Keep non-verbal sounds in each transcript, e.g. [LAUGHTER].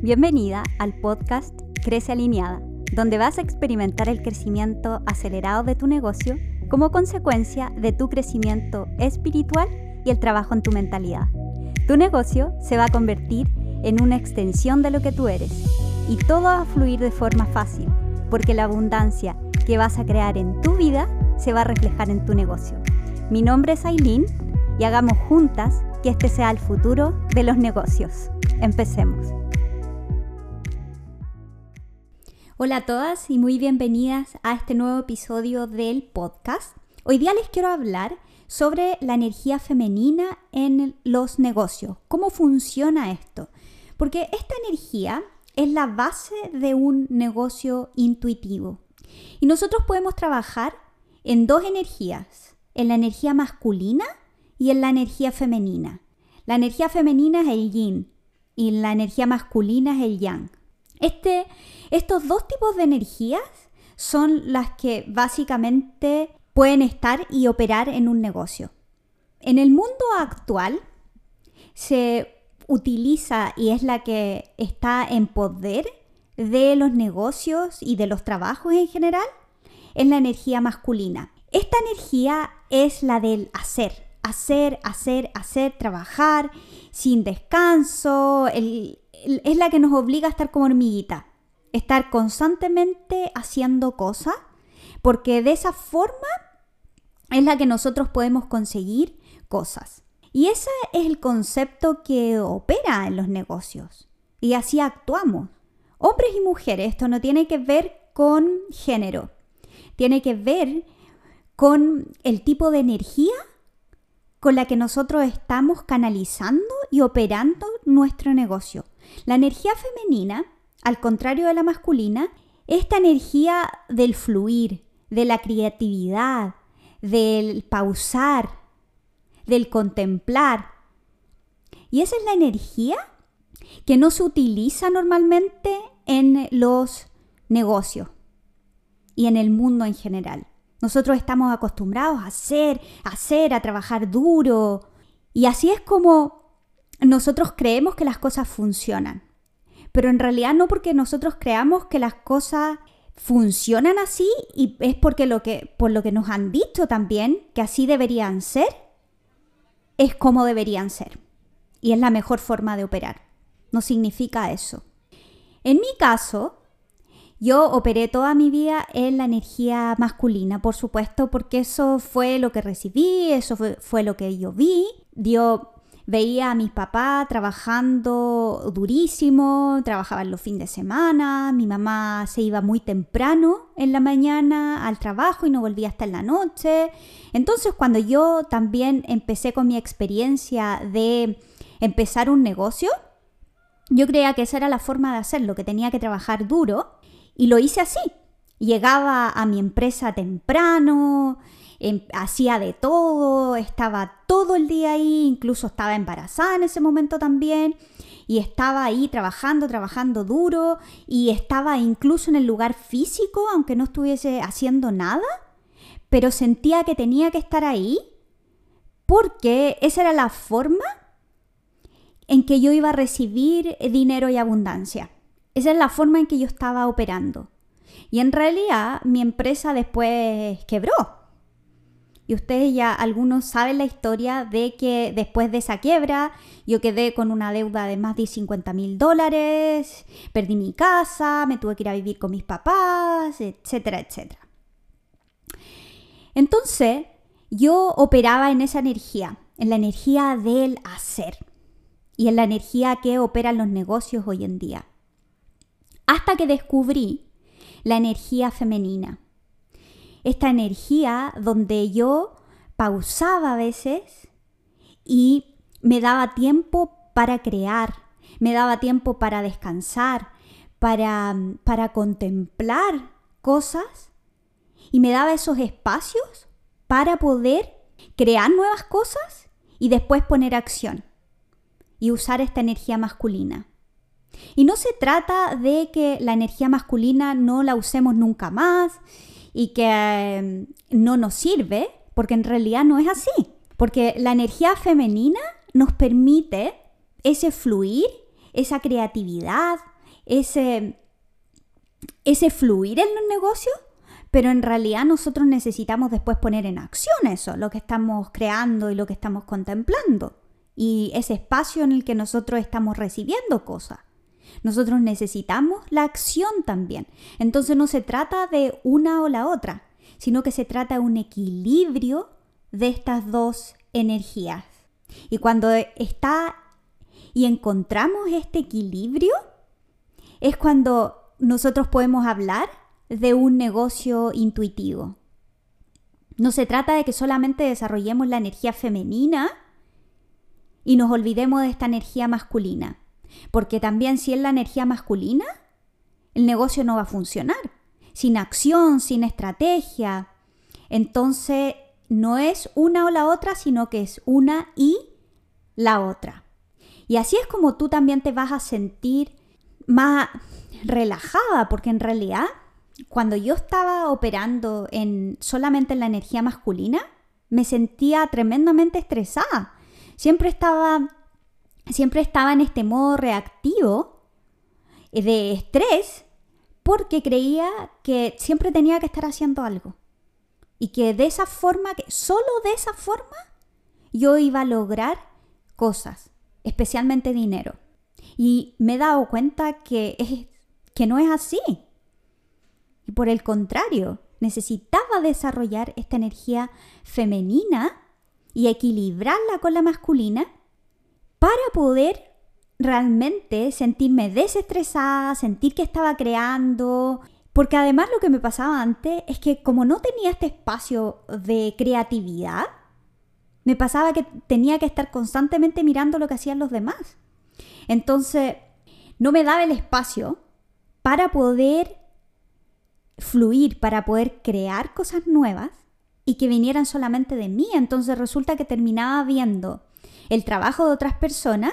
Bienvenida al podcast Crece Alineada, donde vas a experimentar el crecimiento acelerado de tu negocio como consecuencia de tu crecimiento espiritual y el trabajo en tu mentalidad. Tu negocio se va a convertir en una extensión de lo que tú eres y todo va a fluir de forma fácil, porque la abundancia que vas a crear en tu vida se va a reflejar en tu negocio. Mi nombre es Aileen y hagamos juntas que este sea el futuro de los negocios. Empecemos. Hola a todas y muy bienvenidas a este nuevo episodio del podcast. Hoy día les quiero hablar sobre la energía femenina en los negocios. ¿Cómo funciona esto? Porque esta energía es la base de un negocio intuitivo. Y nosotros podemos trabajar en dos energías, en la energía masculina y en la energía femenina. La energía femenina es el yin y la energía masculina es el yang. Este, estos dos tipos de energías son las que básicamente pueden estar y operar en un negocio. En el mundo actual se utiliza y es la que está en poder de los negocios y de los trabajos en general, es la energía masculina. Esta energía es la del hacer, hacer, hacer, hacer, trabajar sin descanso, es la que nos obliga a estar como hormiguita, estar constantemente haciendo cosas, porque de esa forma es la que nosotros podemos conseguir cosas. Y ese es el concepto que opera en los negocios. Y así actuamos. Hombres y mujeres, esto no tiene que ver con género, tiene que ver con el tipo de energía con la que nosotros estamos canalizando y operando nuestro negocio. La energía femenina, al contrario de la masculina, esta energía del fluir, de la creatividad, del pausar, del contemplar. Y esa es la energía que no se utiliza normalmente en los negocios y en el mundo en general. Nosotros estamos acostumbrados a hacer, a hacer, a trabajar duro. Y así es como nosotros creemos que las cosas funcionan. Pero en realidad no porque nosotros creamos que las cosas funcionan así y es porque lo que, por lo que nos han dicho también que así deberían ser, es como deberían ser. Y es la mejor forma de operar. No significa eso. En mi caso, yo operé toda mi vida en la energía masculina, por supuesto, porque eso fue lo que recibí, eso fue, lo que yo vi. Dio Veía a mis papás trabajando durísimo, trabajaban los fines de semana, mi mamá se iba muy temprano en la mañana al trabajo y no volvía hasta en la noche. Entonces cuando yo también empecé con mi experiencia de empezar un negocio, yo creía que esa era la forma de hacerlo, que tenía que trabajar duro y lo hice así. Llegaba a mi empresa temprano, Em, hacía de todo, estaba todo el día ahí, incluso estaba embarazada en ese momento también, y estaba ahí trabajando, trabajando duro, y estaba incluso en el lugar físico, aunque no estuviese haciendo nada, pero sentía que tenía que estar ahí porque esa era la forma en que yo iba a recibir dinero y abundancia. Esa es la forma en que yo estaba operando. Y en realidad mi empresa después quebró. Y ustedes ya algunos saben la historia de que después de esa quiebra yo quedé con una deuda de más de 50 mil dólares, perdí mi casa, me tuve que ir a vivir con mis papás, etcétera, etcétera. Entonces yo operaba en esa energía, en la energía del hacer y en la energía que operan los negocios hoy en día. Hasta que descubrí la energía femenina esta energía donde yo pausaba a veces y me daba tiempo para crear, me daba tiempo para descansar, para, para contemplar cosas y me daba esos espacios para poder crear nuevas cosas y después poner acción y usar esta energía masculina. Y no se trata de que la energía masculina no la usemos nunca más y que em, no nos sirve, porque en realidad no es así. Porque la energía femenina nos permite ese fluir, esa creatividad, ese, ese fluir en los negocios, pero en realidad nosotros necesitamos después poner en acción eso, lo que estamos creando y lo que estamos contemplando, y ese espacio en el que nosotros estamos recibiendo cosas. Nosotros necesitamos la acción también. Entonces no se trata de una o la otra, sino que se trata de un equilibrio de estas dos energías. Y cuando está y encontramos este equilibrio, es cuando nosotros podemos hablar de un negocio intuitivo. No se trata de que solamente desarrollemos la energía femenina y nos olvidemos de esta energía masculina. Porque también si es la energía masculina, el negocio no va a funcionar. Sin acción, sin estrategia. Entonces no es una o la otra, sino que es una y la otra. Y así es como tú también te vas a sentir más relajada, porque en realidad cuando yo estaba operando en solamente en la energía masculina, me sentía tremendamente estresada. Siempre estaba siempre estaba en este modo reactivo de estrés porque creía que siempre tenía que estar haciendo algo. Y que de esa forma, que solo de esa forma, yo iba a lograr cosas, especialmente dinero. Y me he dado cuenta que, que no es así. Y por el contrario, necesitaba desarrollar esta energía femenina y equilibrarla con la masculina para poder realmente sentirme desestresada, sentir que estaba creando. Porque además lo que me pasaba antes es que como no tenía este espacio de creatividad, me pasaba que tenía que estar constantemente mirando lo que hacían los demás. Entonces, no me daba el espacio para poder fluir, para poder crear cosas nuevas y que vinieran solamente de mí. Entonces resulta que terminaba viendo el trabajo de otras personas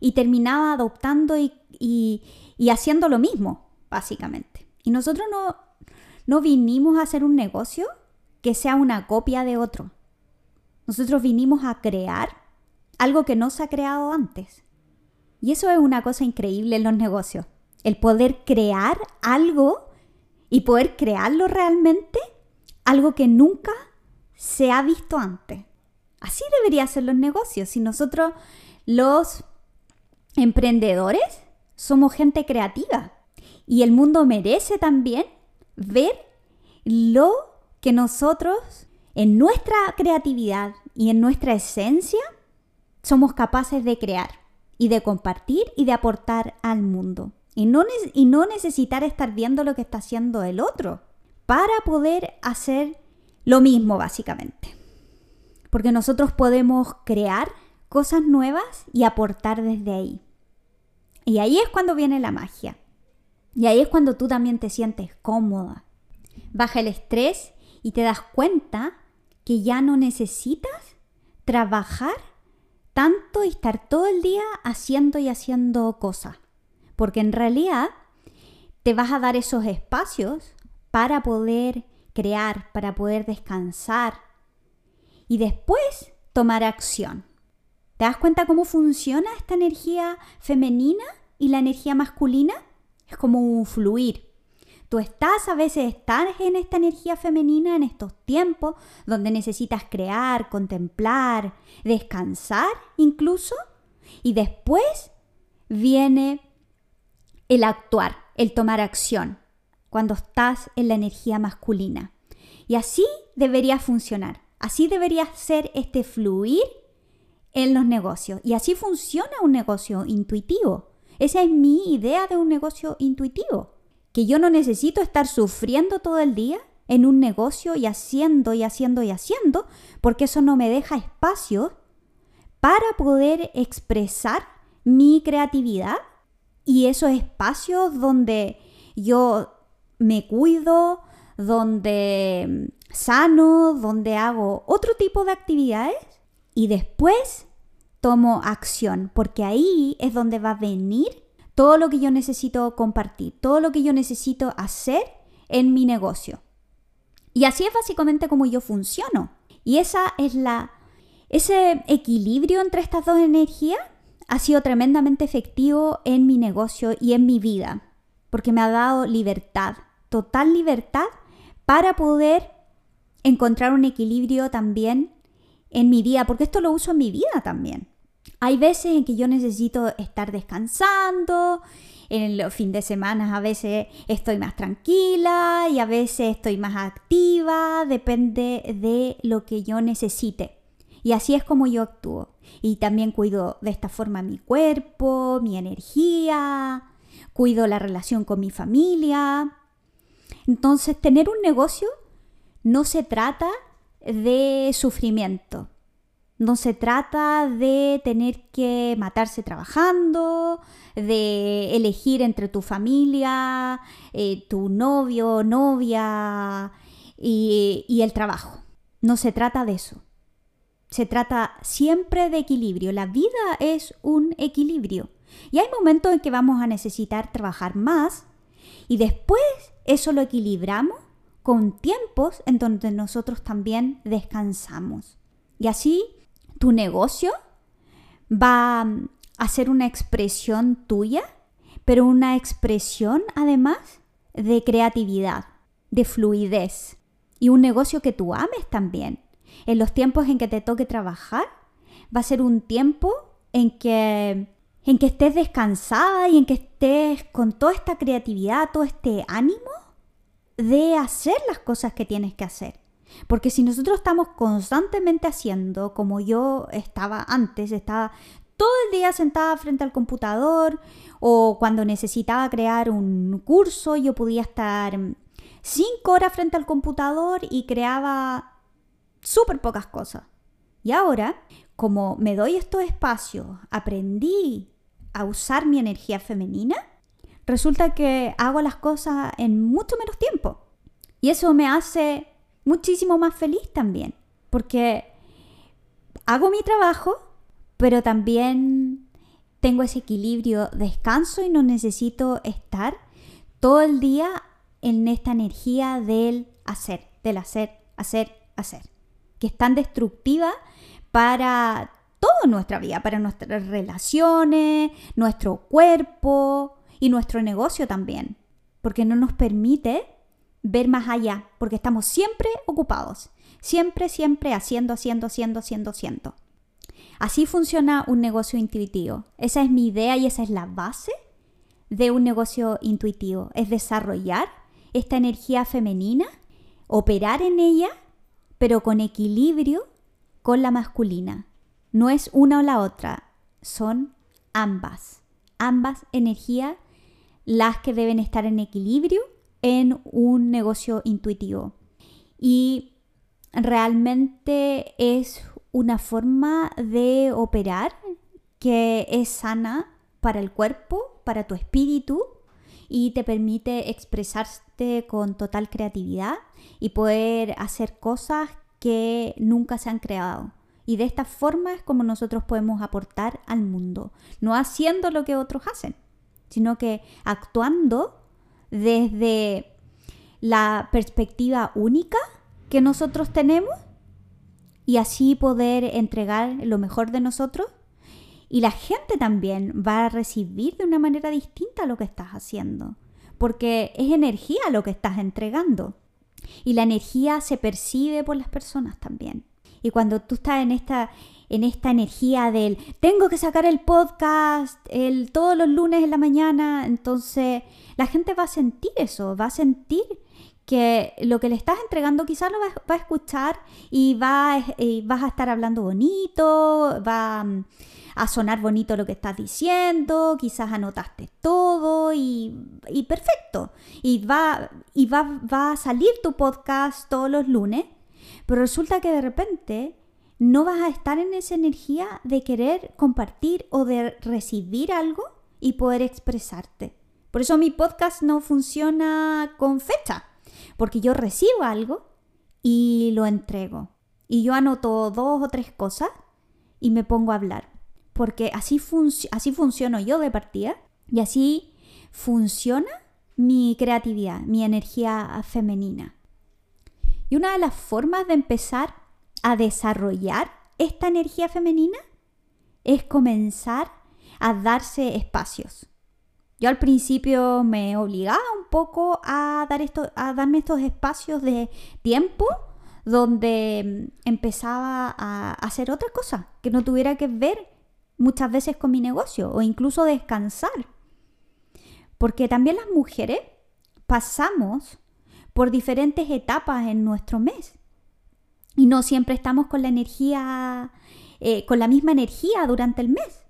y terminaba adoptando y, haciendo lo mismo, básicamente. Y nosotros no, no vinimos a hacer un negocio que sea una copia de otro. Nosotros vinimos a crear algo que no se ha creado antes. Y eso es una cosa increíble en los negocios. El poder crear algo y poder crearlo realmente, algo que nunca se ha visto antes. Así debería ser los negocios. Si nosotros, los emprendedores, somos gente creativa. Y el mundo merece también ver lo que nosotros, en nuestra creatividad y en nuestra esencia, somos capaces de crear y de compartir y de aportar al mundo. Y no, y no necesitar estar viendo lo que está haciendo el otro para poder hacer lo mismo, básicamente porque nosotros podemos crear cosas nuevas y aportar desde ahí. Y ahí es cuando viene la magia. Y ahí es cuando tú también te sientes cómoda. Baja el estrés y te das cuenta que ya no necesitas trabajar tanto y estar todo el día haciendo y haciendo cosas. Porque en realidad te vas a dar esos espacios para poder crear, para poder descansar, y después tomar acción. ¿Te das cuenta cómo funciona esta energía femenina y la energía masculina? Es como un fluir. Tú estás, a veces estás en esta energía femenina en estos tiempos donde necesitas crear, contemplar, descansar incluso. Y después viene el actuar, el tomar acción, cuando estás en la energía masculina. Y así debería funcionar. Así debería ser este fluir en los negocios. Y así funciona un negocio intuitivo. Esa es mi idea de un negocio intuitivo. Que yo no necesito estar sufriendo todo el día en un negocio y haciendo y haciendo y haciendo, porque eso no me deja espacio para poder expresar mi creatividad y esos espacios donde yo me cuido, donde sano, donde hago otro tipo de actividades y después tomo acción, porque ahí es donde va a venir todo lo que yo necesito compartir, todo lo que yo necesito hacer en mi negocio. Y así es básicamente como yo funciono. Y esa es la ese equilibrio entre estas dos energías ha sido tremendamente efectivo en mi negocio y en mi vida, porque me ha dado libertad, total libertad para poder encontrar un equilibrio también en mi vida, porque esto lo uso en mi vida también. Hay veces en que yo necesito estar descansando, en los fines de semana a veces estoy más tranquila y a veces estoy más activa, depende de lo que yo necesite. Y así es como yo actúo. Y también cuido de esta forma mi cuerpo, mi energía, cuido la relación con mi familia. Entonces, tener un negocio no se trata de sufrimiento. No se trata de tener que matarse trabajando, de elegir entre tu familia, eh, tu novio, novia y, y el trabajo. No se trata de eso. Se trata siempre de equilibrio. La vida es un equilibrio. Y hay momentos en que vamos a necesitar trabajar más y después eso lo equilibramos con tiempos en donde nosotros también descansamos. Y así tu negocio va a ser una expresión tuya, pero una expresión además de creatividad, de fluidez y un negocio que tú ames también. En los tiempos en que te toque trabajar, va a ser un tiempo en que en que estés descansada y en que estés con toda esta creatividad, todo este ánimo de hacer las cosas que tienes que hacer. Porque si nosotros estamos constantemente haciendo, como yo estaba antes, estaba todo el día sentada frente al computador o cuando necesitaba crear un curso, yo podía estar cinco horas frente al computador y creaba súper pocas cosas. Y ahora, como me doy estos espacios, aprendí a usar mi energía femenina, resulta que hago las cosas en mucho menos tiempo. Y eso me hace muchísimo más feliz también, porque hago mi trabajo, pero también tengo ese equilibrio, descanso y no necesito estar todo el día en esta energía del hacer, del hacer, hacer, hacer, que es tan destructiva para toda nuestra vida, para nuestras relaciones, nuestro cuerpo y nuestro negocio también, porque no nos permite ver más allá, porque estamos siempre ocupados, siempre, siempre haciendo, haciendo, haciendo, haciendo, haciendo. Así funciona un negocio intuitivo. Esa es mi idea y esa es la base de un negocio intuitivo. Es desarrollar esta energía femenina, operar en ella, pero con equilibrio con la masculina. No es una o la otra, son ambas. Ambas energías las que deben estar en equilibrio en un negocio intuitivo. Y realmente es una forma de operar que es sana para el cuerpo, para tu espíritu y te permite expresarte con total creatividad y poder hacer cosas que nunca se han creado. Y de esta forma es como nosotros podemos aportar al mundo, no haciendo lo que otros hacen, sino que actuando desde la perspectiva única que nosotros tenemos y así poder entregar lo mejor de nosotros. Y la gente también va a recibir de una manera distinta lo que estás haciendo, porque es energía lo que estás entregando. Y la energía se percibe por las personas también. Y cuando tú estás en esta, en esta energía del tengo que sacar el podcast el, todos los lunes en la mañana, entonces la gente va a sentir eso, va a sentir que lo que le estás entregando quizás lo va, a escuchar y, va, vas a estar hablando bonito, va mm, a sonar bonito lo que estás diciendo, quizás anotaste todo y, y perfecto. Y, va, y va, va a salir tu podcast todos los lunes, pero resulta que de repente no vas a estar en esa energía de querer compartir o de recibir algo y poder expresarte. Por eso mi podcast no funciona con fecha porque yo recibo algo y lo entrego. Y yo anoto dos o tres cosas y me pongo a hablar. Porque así, así funciono yo de partida y así funciona mi creatividad, mi energía femenina. Y una de las formas de empezar a desarrollar esta energía femenina es comenzar a darse espacios. Yo al principio me obligaba un poco a, dar esto, a darme estos espacios de tiempo donde mm, empezaba a hacer otra cosa que no tuviera que ver muchas veces con mi negocio o incluso descansar. Porque también las mujeres pasamos por diferentes etapas en nuestro mes y no siempre estamos con la energía, eh, con la misma energía durante el mes.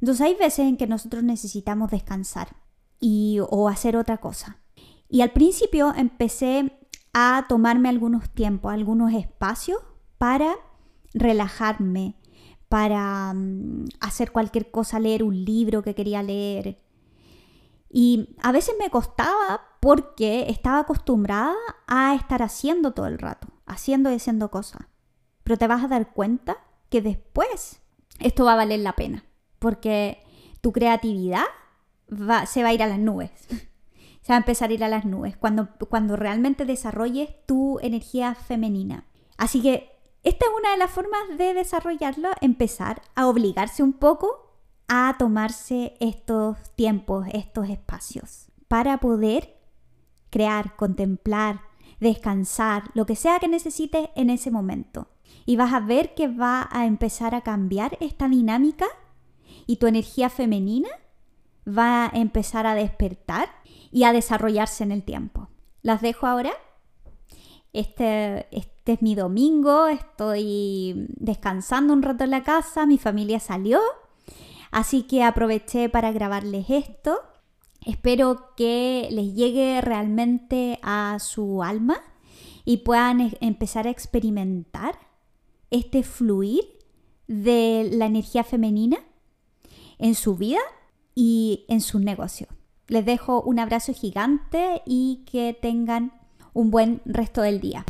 Entonces hay veces en que nosotros necesitamos descansar y, o hacer otra cosa. Y al principio empecé a tomarme algunos tiempos, algunos espacios para relajarme, para mm, hacer cualquier cosa, leer un libro que quería leer. Y a veces me costaba porque estaba acostumbrada a estar haciendo todo el rato, haciendo y haciendo cosas. Pero te vas a dar cuenta que después esto va a valer la pena porque tu creatividad se va a ir a las nubes. [LAUGHS] se va a empezar a ir a las nubes cuando, cuando realmente desarrolles tu energía femenina. Así que esta es una de las formas de desarrollarlo, empezar a obligarse un poco a tomarse estos tiempos, estos espacios, para poder crear, contemplar, descansar, lo que sea que necesites en ese momento. Y vas a ver que va a empezar a cambiar esta dinámica y tu energía femenina va a empezar a despertar y a desarrollarse en el tiempo. Las dejo ahora. Este, este es mi domingo, estoy descansando un rato en la casa, mi familia salió, así que aproveché para grabarles esto. Espero que les llegue realmente a su alma y puedan e-, empezar a experimentar este fluir de la energía femenina en su vida y en sus negocios. Les dejo un abrazo gigante y que tengan un buen resto del día.